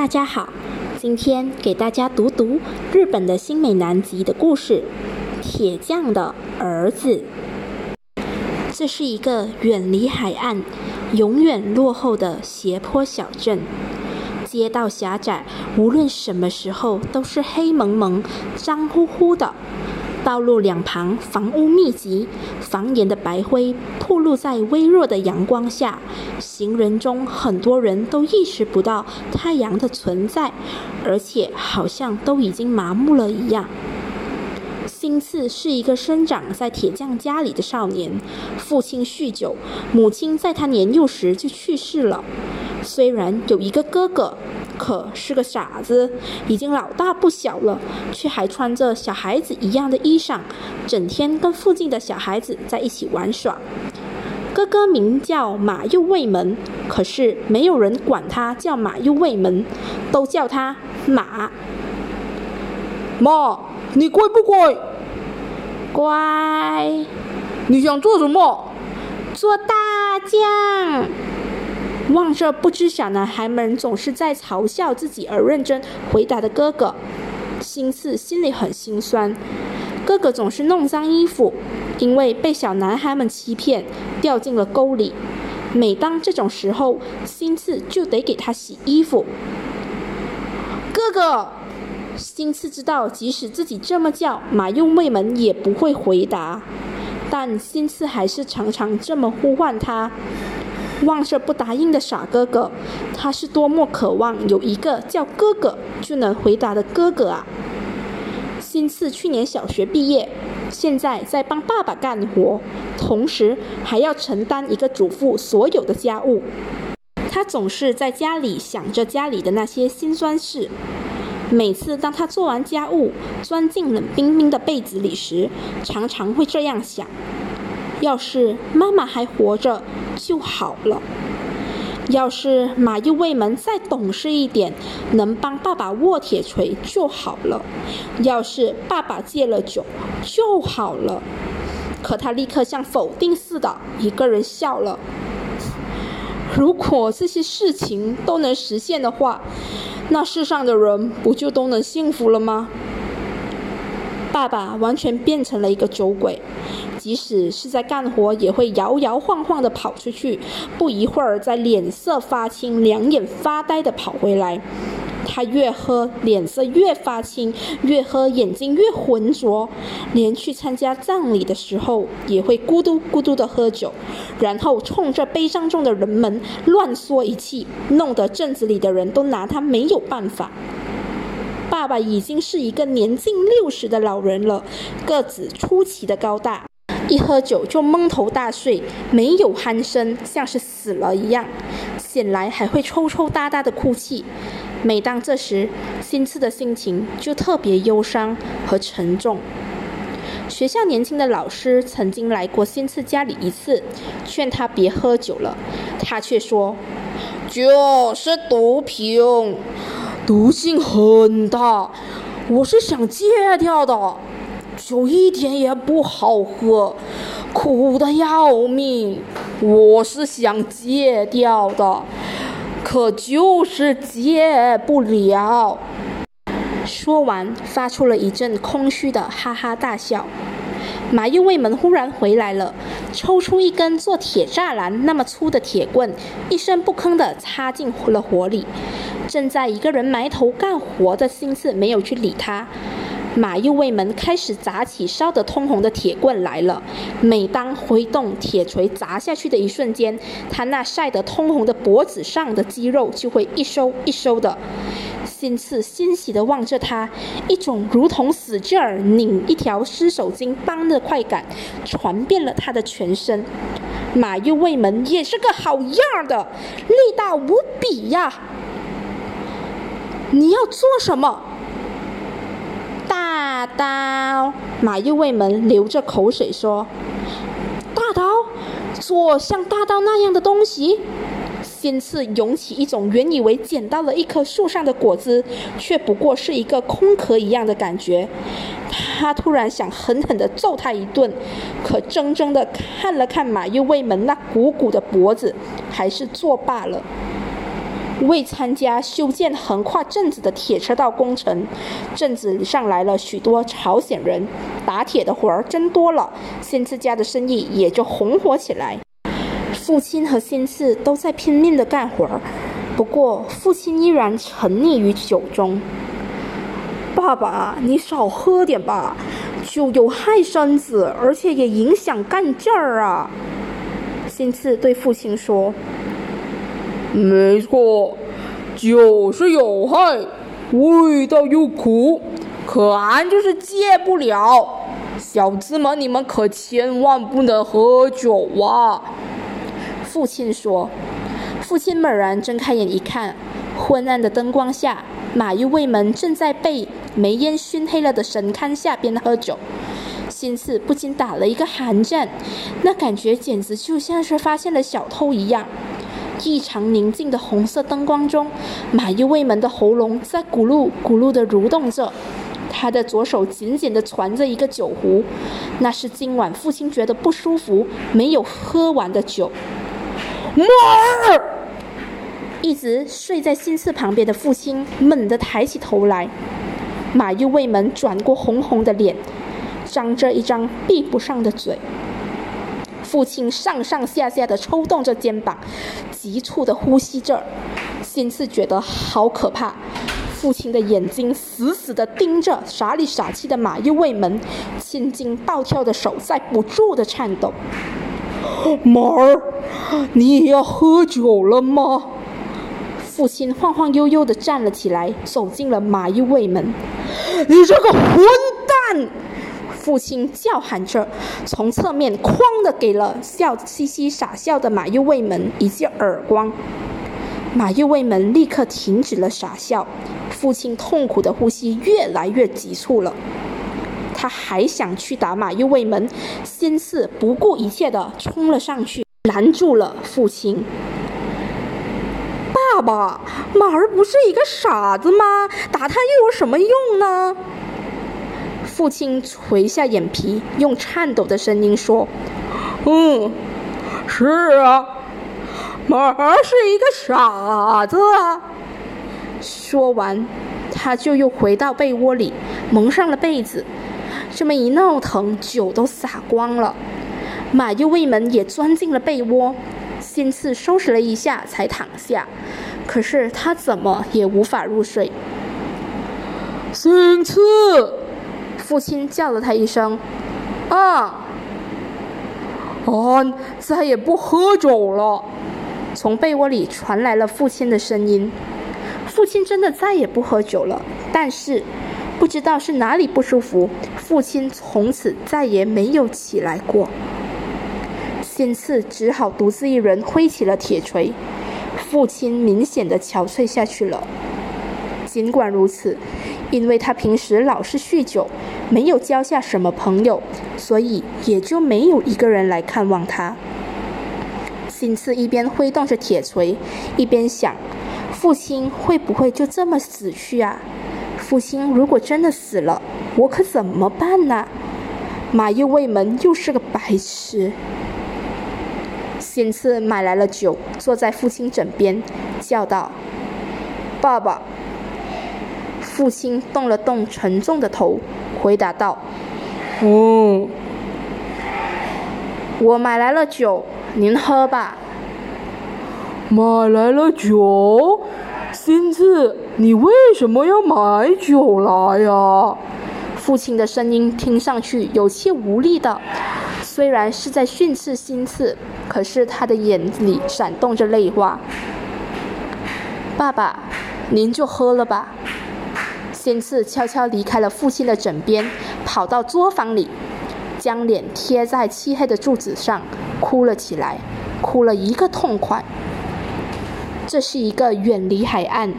大家好，今天给大家读读日本的新美男吉的故事——铁匠的儿子。这是一个远离海岸、永远落后的斜坡小镇，街道狭窄，无论什么时候都是黑蒙蒙、脏乎乎的。道路两旁房屋密集，房檐的白灰暴露在微弱的阳光下。行人中很多人都意识不到太阳的存在，而且好像都已经麻木了一样。新次是一个生长在铁匠家里的少年，父亲酗酒，母亲在他年幼时就去世了。虽然有一个哥哥。可是个傻子，已经老大不小了，却还穿着小孩子一样的衣裳，整天跟附近的小孩子在一起玩耍。哥哥名叫马右卫门，可是没有人管他叫马右卫门，都叫他马。妈，你乖不乖？乖。你想做什么？做大将。望着不知小男孩们总是在嘲笑自己而认真回答的哥哥，心次心里很心酸。哥哥总是弄脏衣服，因为被小男孩们欺骗，掉进了沟里。每当这种时候，心次就得给他洗衣服。哥哥，心次知道，即使自己这么叫，马用卫门也不会回答，但心次还是常常这么呼唤他。望着不答应的傻哥哥，他是多么渴望有一个叫哥哥就能回答的哥哥啊！新次去年小学毕业，现在在帮爸爸干活，同时还要承担一个主妇所有的家务。他总是在家里想着家里的那些辛酸事。每次当他做完家务，钻进冷冰冰的被子里时，常常会这样想。要是妈妈还活着就好了。要是马右卫门再懂事一点，能帮爸爸握铁锤就好了。要是爸爸戒了酒就好了。可他立刻像否定似的，一个人笑了。如果这些事情都能实现的话，那世上的人不就都能幸福了吗？爸爸完全变成了一个酒鬼。即使是在干活，也会摇摇晃晃地跑出去，不一会儿再脸色发青、两眼发呆地跑回来。他越喝，脸色越发青；越喝，眼睛越浑浊。连去参加葬礼的时候，也会咕嘟咕嘟地喝酒，然后冲着悲伤中的人们乱说一气，弄得镇子里的人都拿他没有办法。爸爸已经是一个年近六十的老人了，个子出奇的高大。一喝酒就蒙头大睡，没有鼾声，像是死了一样。醒来还会抽抽搭搭的哭泣。每当这时，新次的心情就特别忧伤和沉重。学校年轻的老师曾经来过新次家里一次，劝他别喝酒了，他却说：“酒是毒品，毒性很大，我是想戒掉的。”酒一点也不好喝，苦的要命。我是想戒掉的，可就是戒不了。说完，发出了一阵空虚的哈哈大笑。马右卫门忽然回来了，抽出一根做铁栅栏那么粗的铁棍，一声不吭地插进了火里。正在一个人埋头干活的心思，没有去理他。马右卫门开始砸起烧得通红的铁棍来了。每当挥动铁锤砸下去的一瞬间，他那晒得通红的脖子上的肌肉就会一收一收的。心次欣喜地望着他，一种如同使劲儿拧一条湿手巾般的快感传遍了他的全身。马右卫门也是个好样的，力大无比呀！你要做什么？刀，马右卫门流着口水说：“大刀，做像大刀那样的东西。”先次涌起一种原以为捡到了一棵树上的果子，却不过是一个空壳一样的感觉。他突然想狠狠地揍他一顿，可怔怔地看了看马右卫门那鼓鼓的脖子，还是作罢了。为参加修建横跨镇子的铁车道工程，镇子上来了许多朝鲜人，打铁的活儿真多了，新次家的生意也就红火起来。父亲和新次都在拼命的干活儿，不过父亲依然沉溺于酒中。爸爸，你少喝点吧，酒有害身子，而且也影响干劲儿啊。新次对父亲说。没错，酒是有害，味道又苦，可俺就是戒不了。小子们，你们可千万不能喝酒啊！父亲说。父亲猛然睁开眼一看，昏暗的灯光下，马玉卫门正在被煤烟熏黑了的神龛下边喝酒。心次不禁打了一个寒战，那感觉简直就像是发现了小偷一样。异常宁静的红色灯光中，马伊卫门的喉咙在咕噜咕噜地蠕动着，他的左手紧紧地攒着一个酒壶，那是今晚父亲觉得不舒服没有喝完的酒。马儿，一直睡在心次旁边的父亲猛地抬起头来，马玉卫门转过红红的脸，张着一张闭不上的嘴。父亲上上下下的抽动着肩膀，急促的呼吸着，心次觉得好可怕。父亲的眼睛死死地盯着傻里傻气的马玉卫门，青筋暴跳的手在不住的颤抖。马儿，你也要喝酒了吗？父亲晃晃悠悠地站了起来，走进了马玉卫门。你这个混蛋！父亲叫喊着，从侧面哐的给了笑嘻嘻傻笑的马右卫门一记耳光。马右卫门立刻停止了傻笑，父亲痛苦的呼吸越来越急促了。他还想去打马右卫门，先是不顾一切的冲了上去，拦住了父亲。爸爸，马儿不是一个傻子吗？打他又有什么用呢？父亲垂下眼皮，用颤抖的声音说：“嗯，是啊，马儿是一个傻子。”说完，他就又回到被窝里，蒙上了被子。这么一闹腾，酒都洒光了。马又卫门也钻进了被窝，先次收拾了一下才躺下，可是他怎么也无法入睡。心次。父亲叫了他一声：“啊！”俺再也不喝酒了。从被窝里传来了父亲的声音。父亲真的再也不喝酒了，但是不知道是哪里不舒服，父亲从此再也没有起来过。新次只好独自一人挥起了铁锤，父亲明显的憔悴下去了。尽管如此。因为他平时老是酗酒，没有交下什么朋友，所以也就没有一个人来看望他。新次一边挥动着铁锤，一边想：父亲会不会就这么死去啊？父亲如果真的死了，我可怎么办呢？马右卫门又是个白痴。新次买来了酒，坐在父亲枕边，叫道：“爸爸。”父亲动了动沉重的头，回答道：“嗯，我买来了酒，您喝吧。”买来了酒，新次，你为什么要买酒来呀？父亲的声音听上去有些无力的，虽然是在训斥新次，可是他的眼里闪动着泪花。爸爸，您就喝了吧。先次悄悄离开了父亲的枕边，跑到作坊里，将脸贴在漆黑的柱子上，哭了起来，哭了一个痛快。这是一个远离海岸、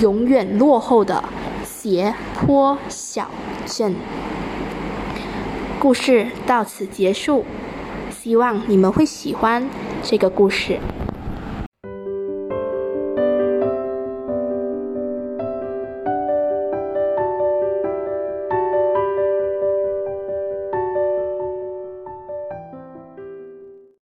永远落后的斜坡小镇。故事到此结束，希望你们会喜欢这个故事。